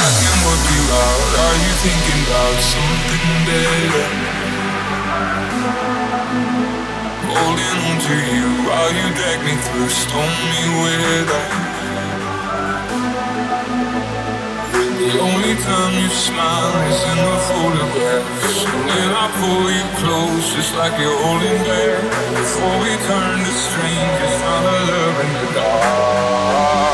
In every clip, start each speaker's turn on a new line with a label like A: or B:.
A: I can work you out. Are you thinking about something better? Holding on to you while you drag me through stormy weather. The only time you smile is in the photographs. So when I pull you close, just like you're holding back. Before we turn to strangers, I'm a love in the dark.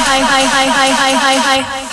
B: hai hai hai hai hai hai hai hai.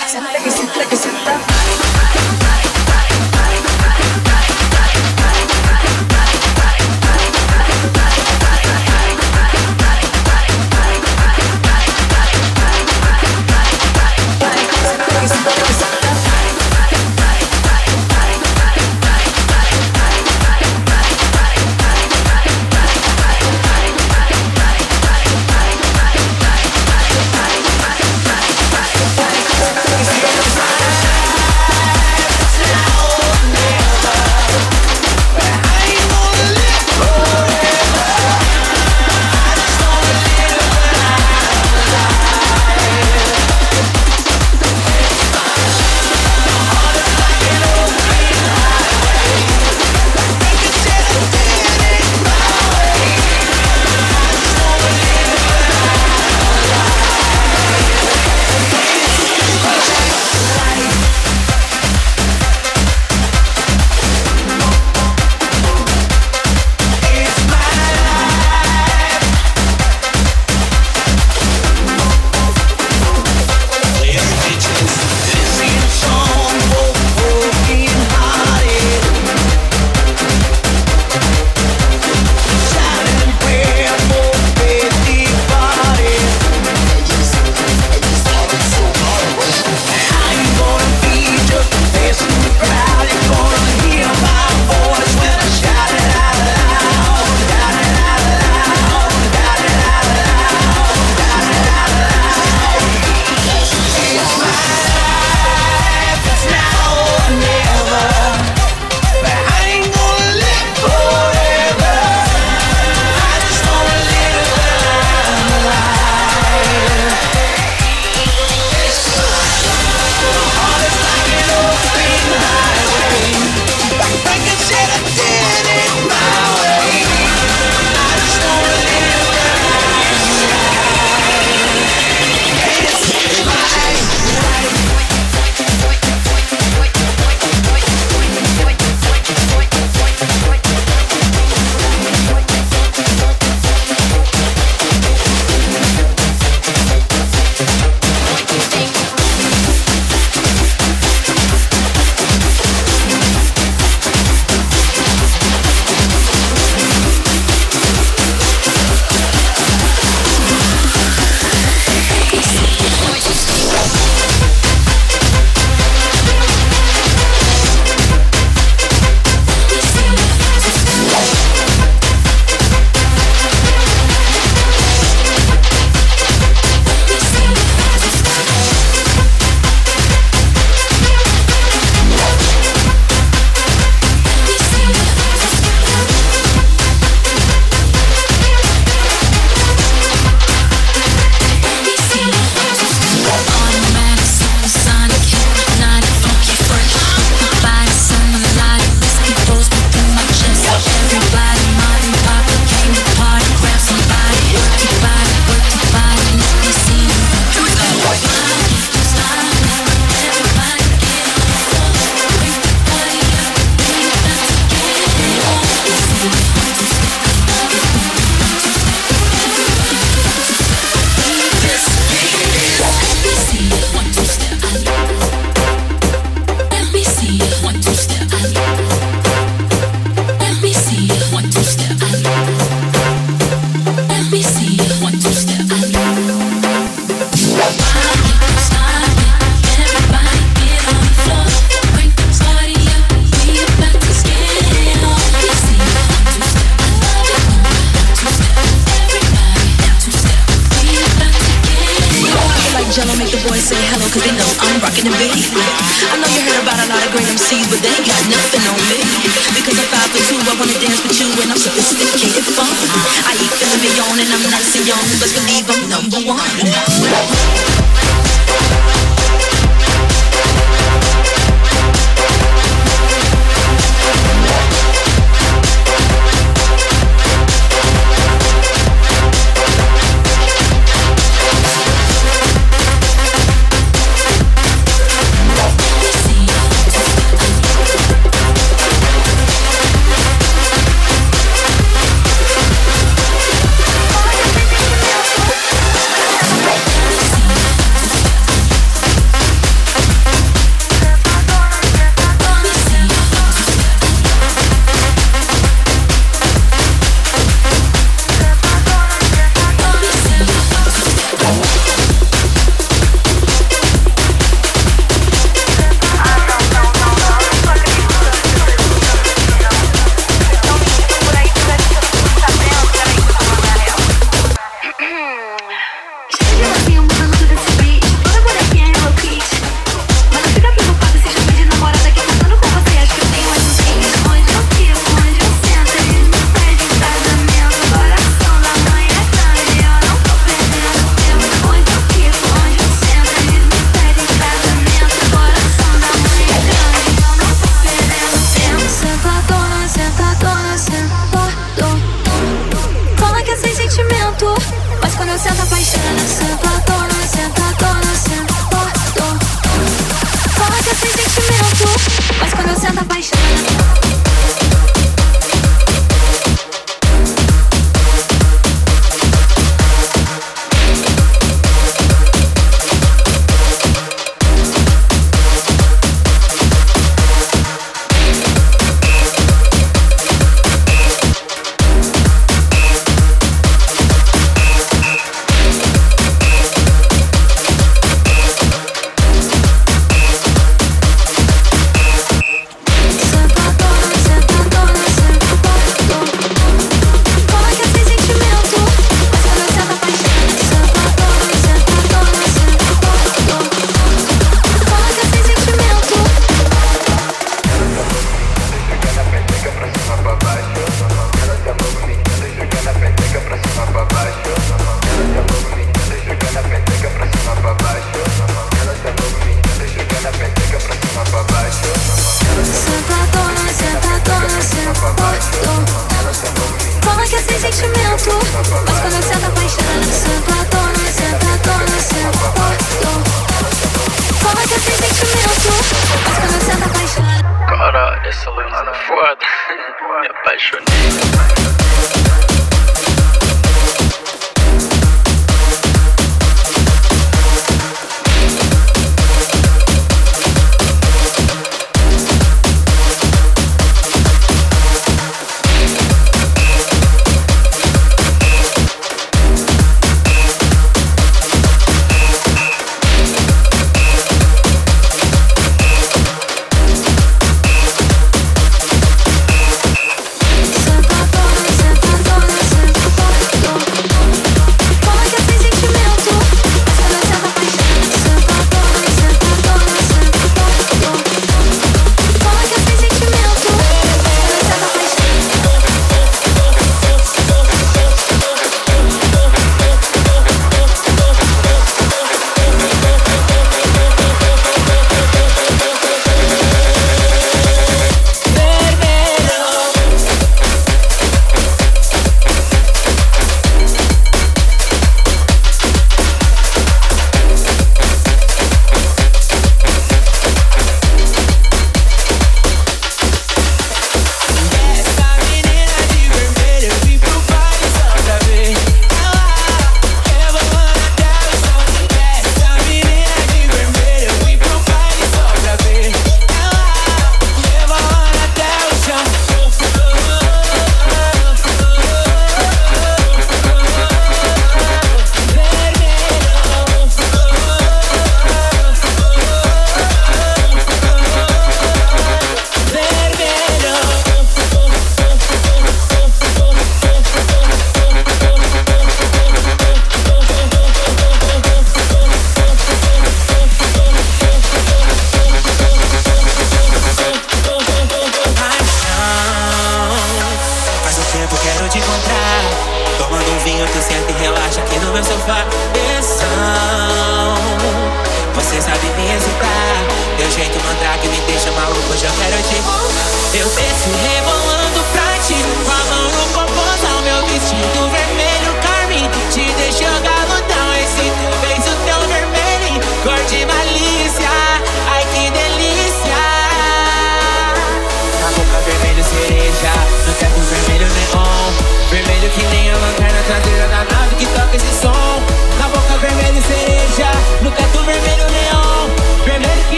B: I know you heard about a lot of great MCs, but they ain't got nothing on me. Because I'm five foot two, I wanna dance with you, and I'm sophisticated fun. Uh, I eat filet mignon, and I'm nice and young. Best believe I'm number one.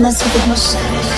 C: Gonna see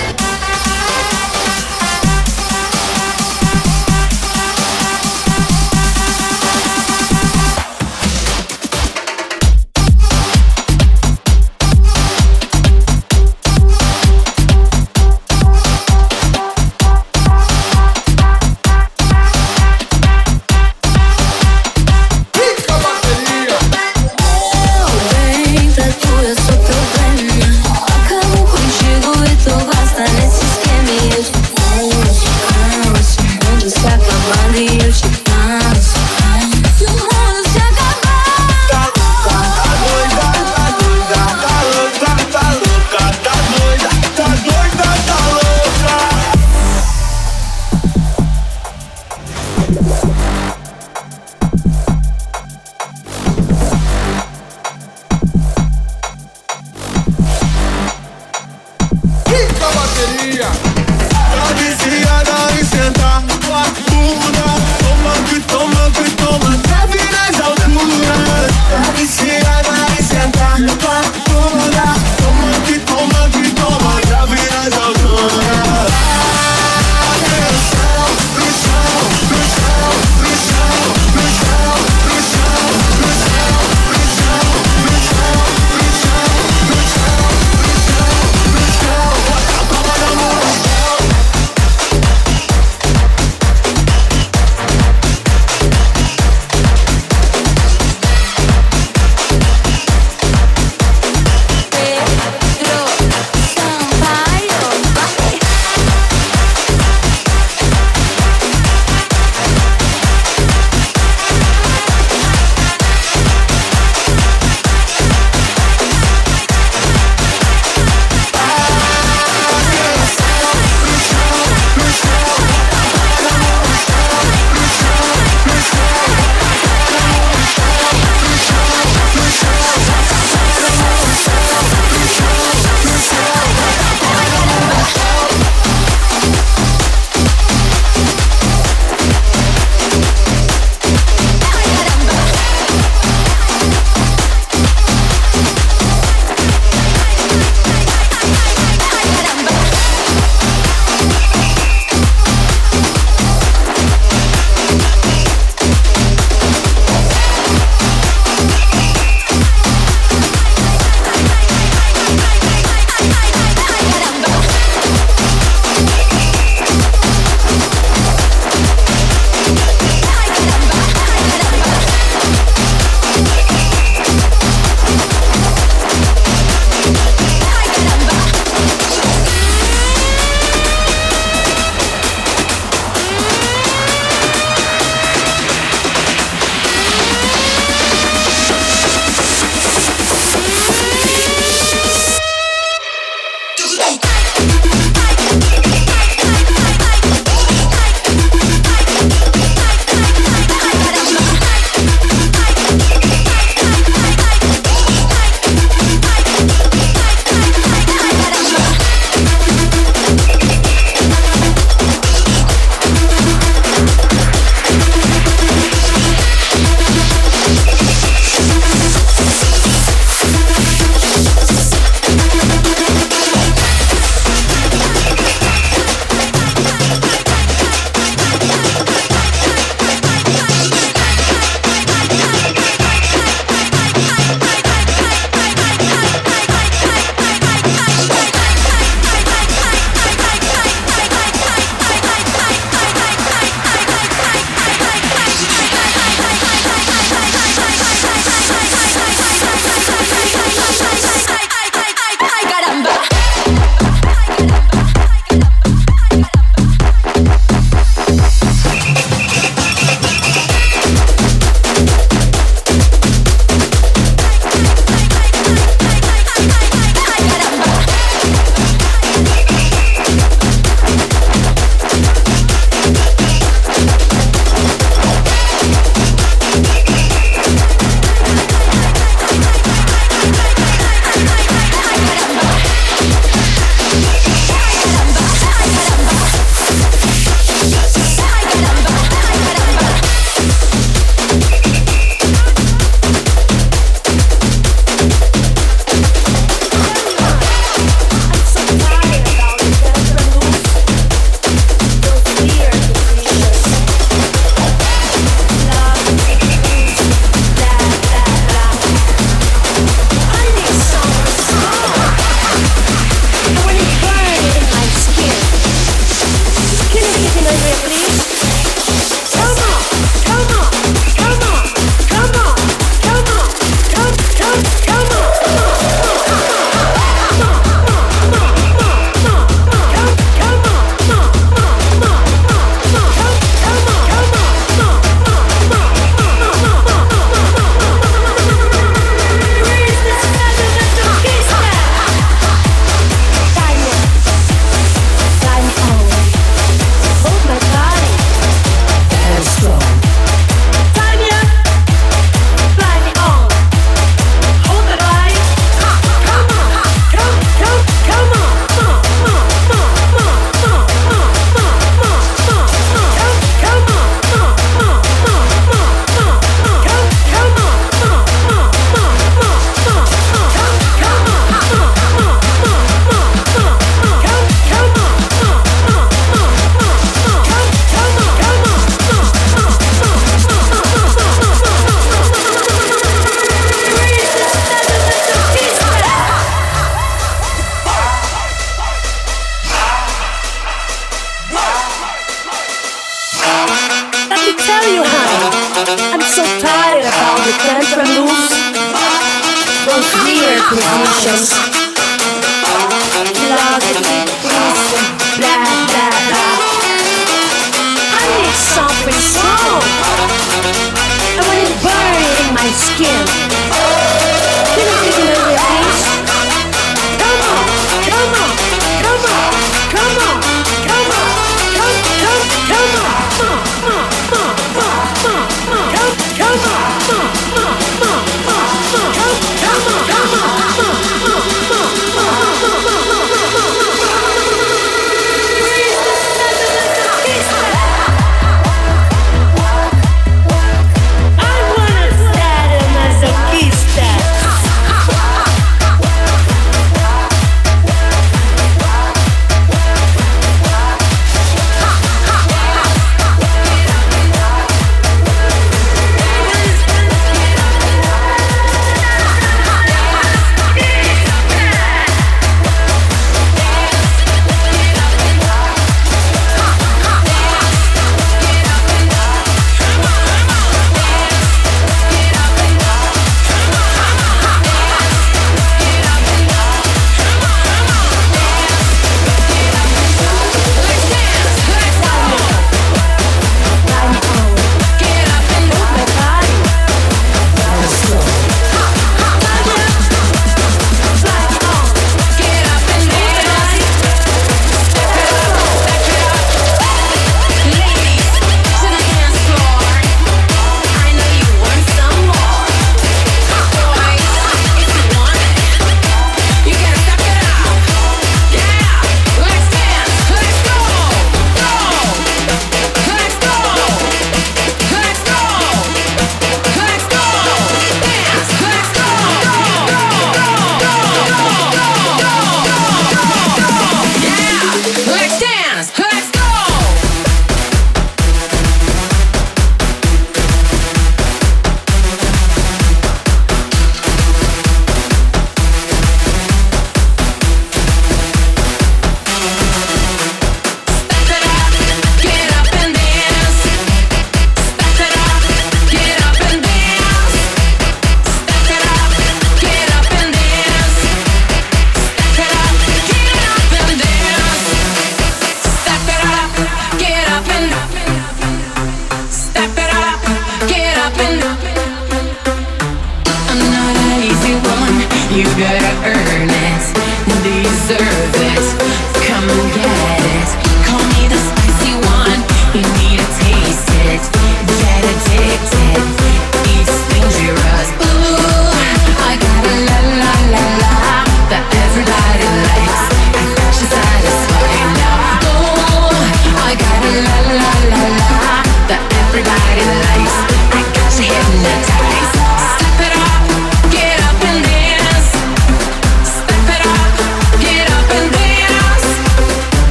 C: skin.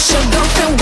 D: should go through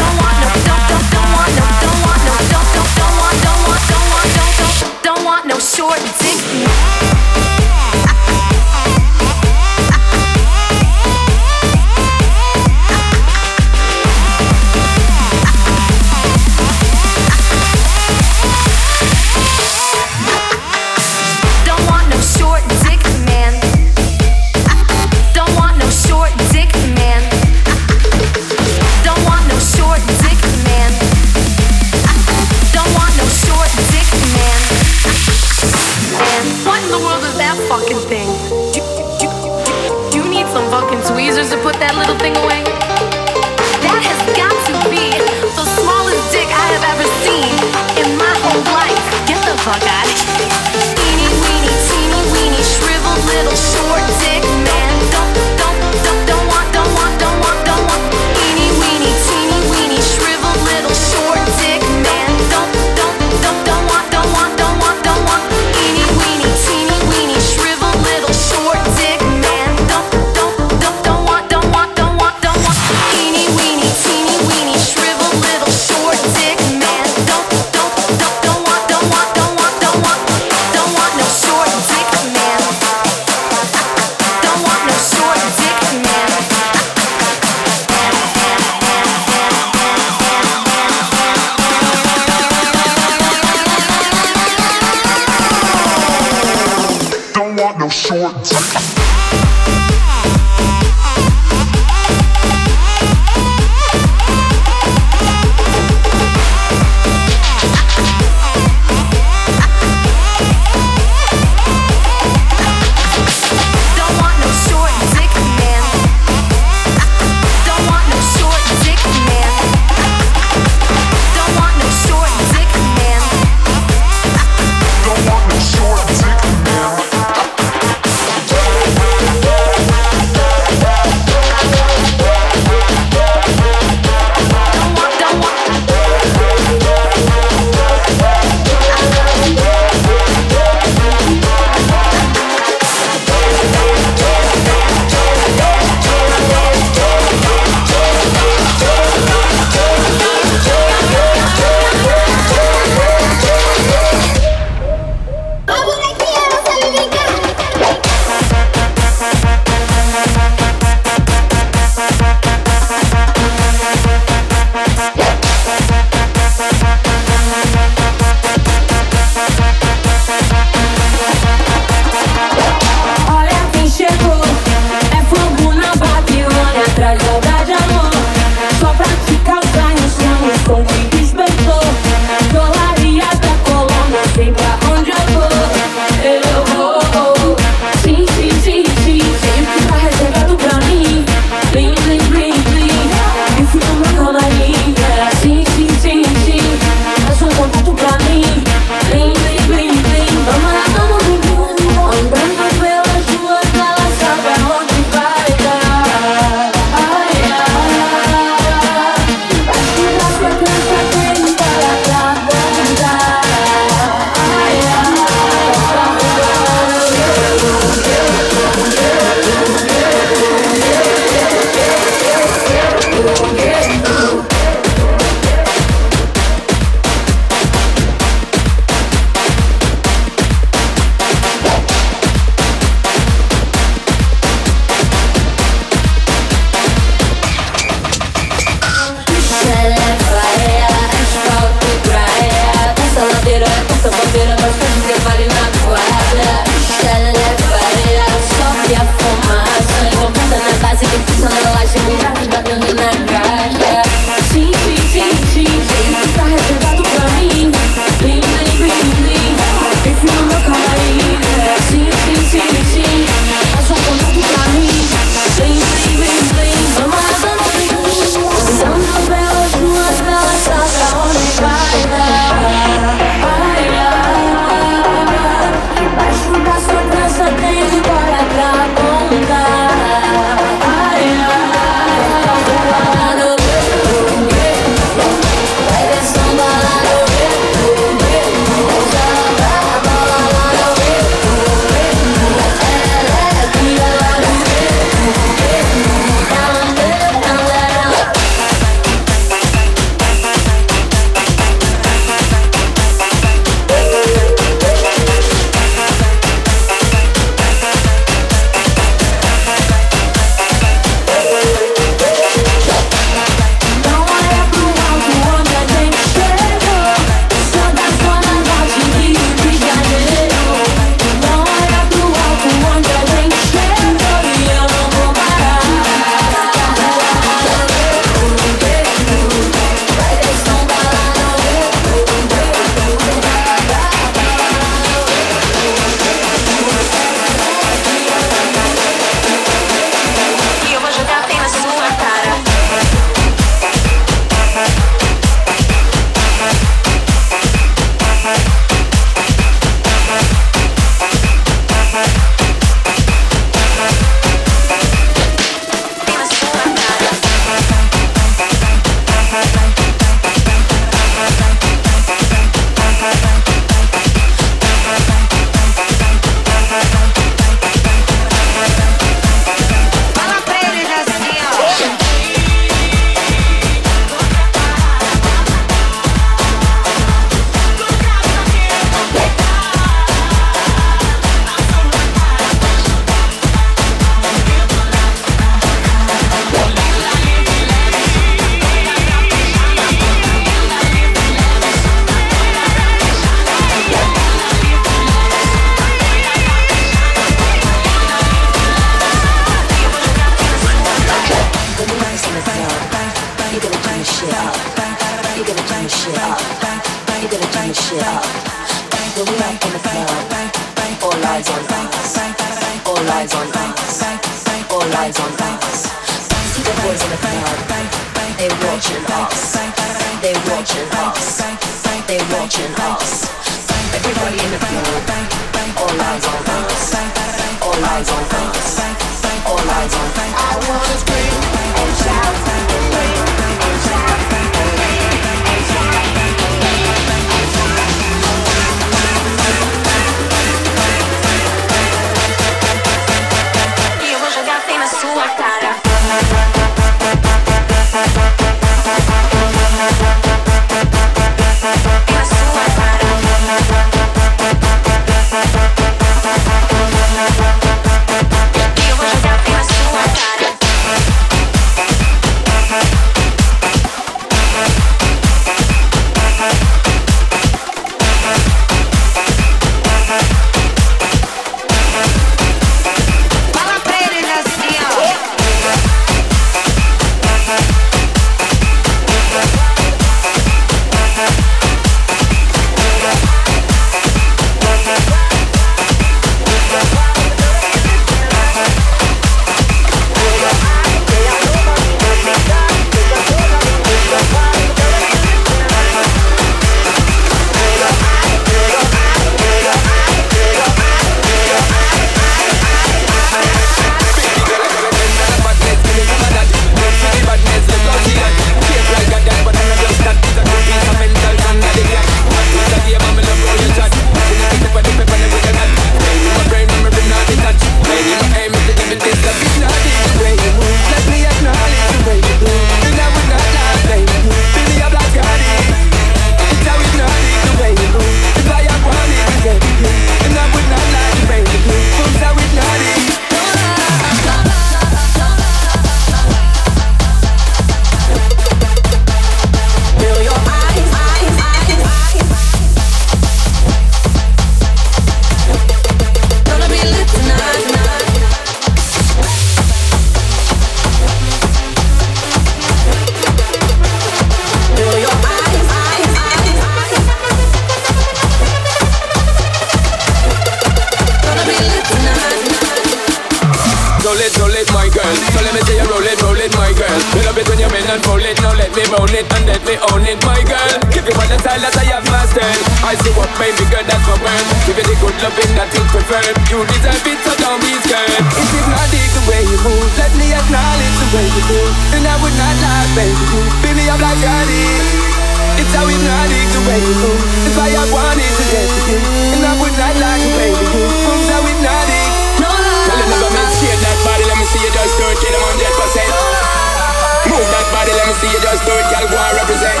A: miracle. If I had wanted to dance with you, and I would not like to play with you. Proves I would not it.
D: No lie.
A: Tell them about me, shake that body, let me see you just do it, kill them 100%. Move that body, let me see you just do it, girl, go and represent.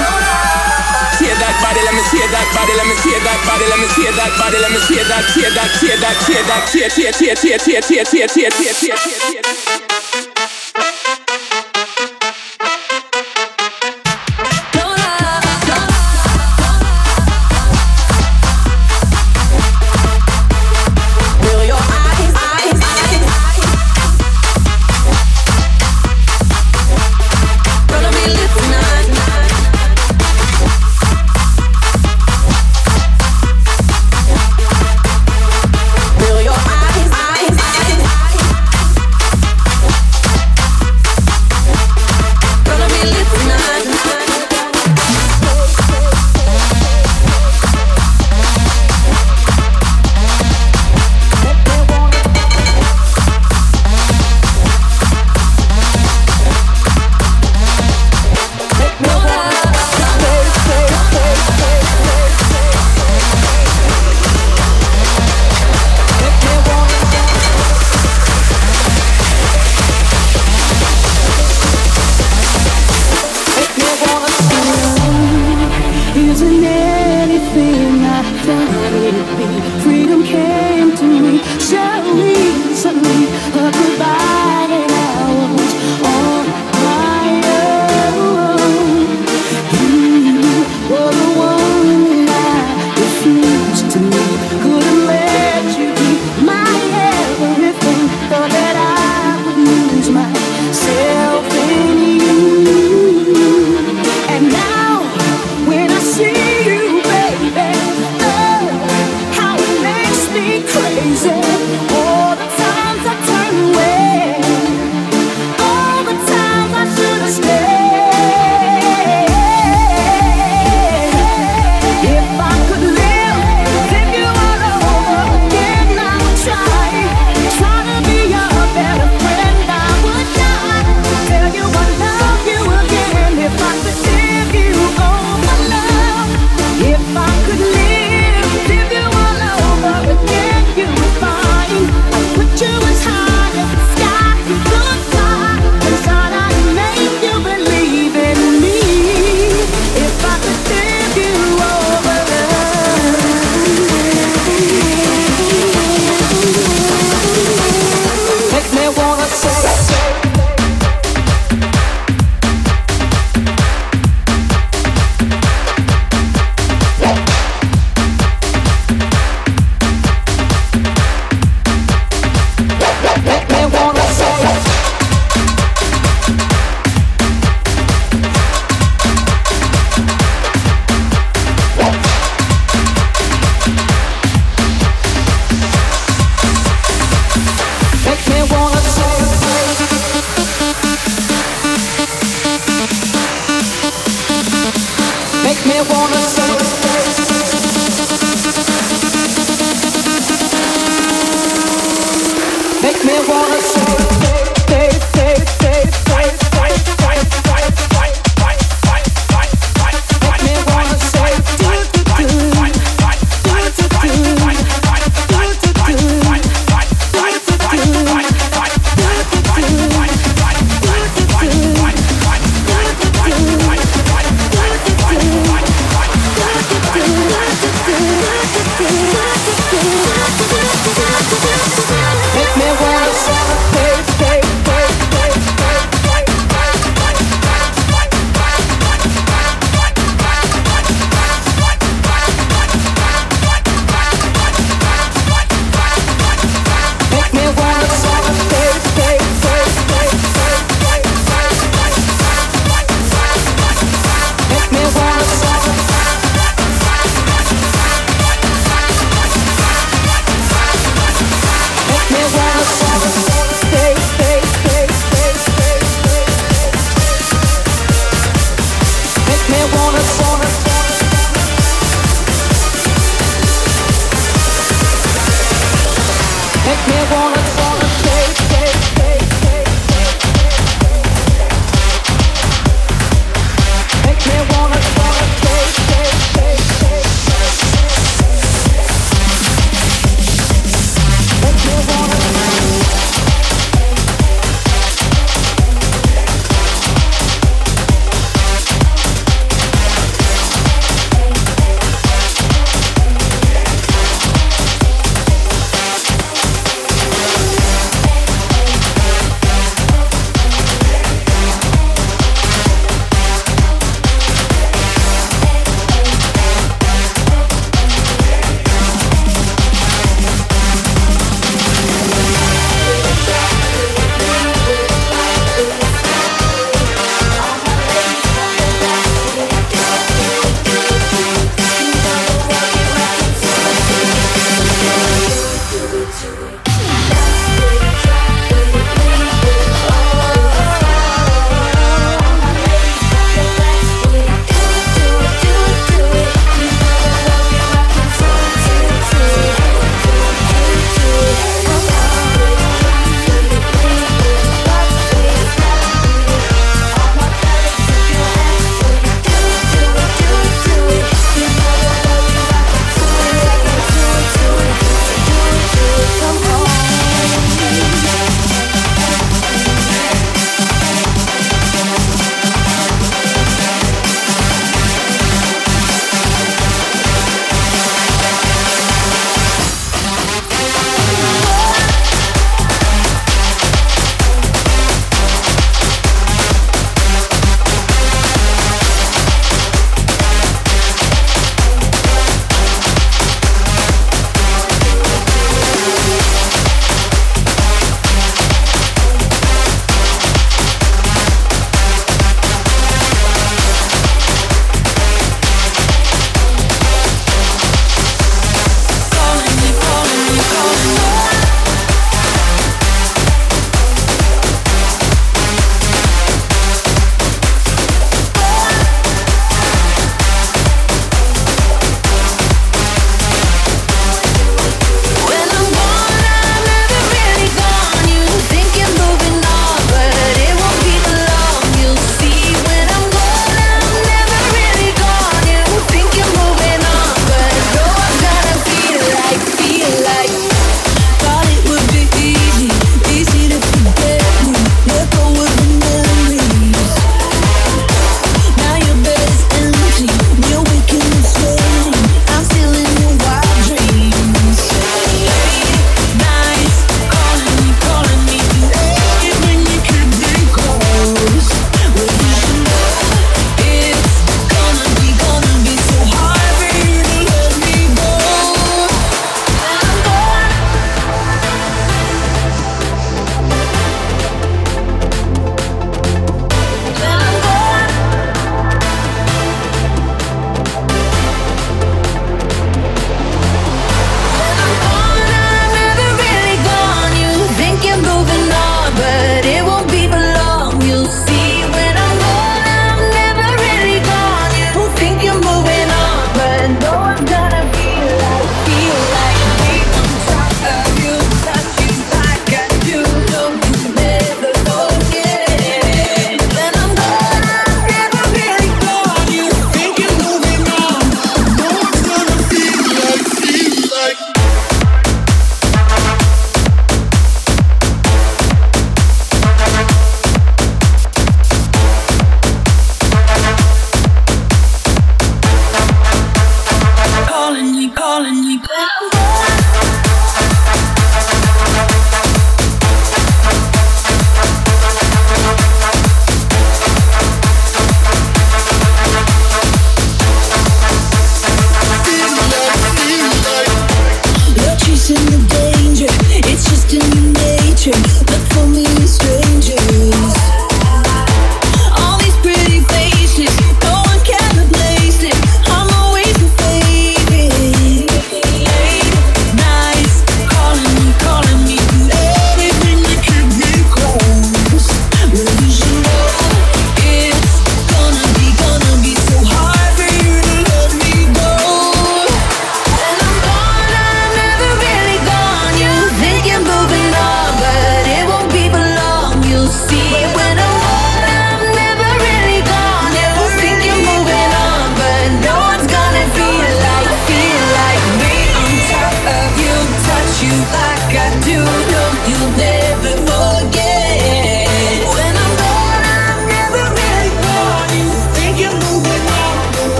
A: Shake that body, let me shake that body, let me shake that body, let me shake that body, let me shake that, shake that, shake that, shake that, shake, shake, shake, shake, shake, shake, shake, shake, shake, shake, shake, shake.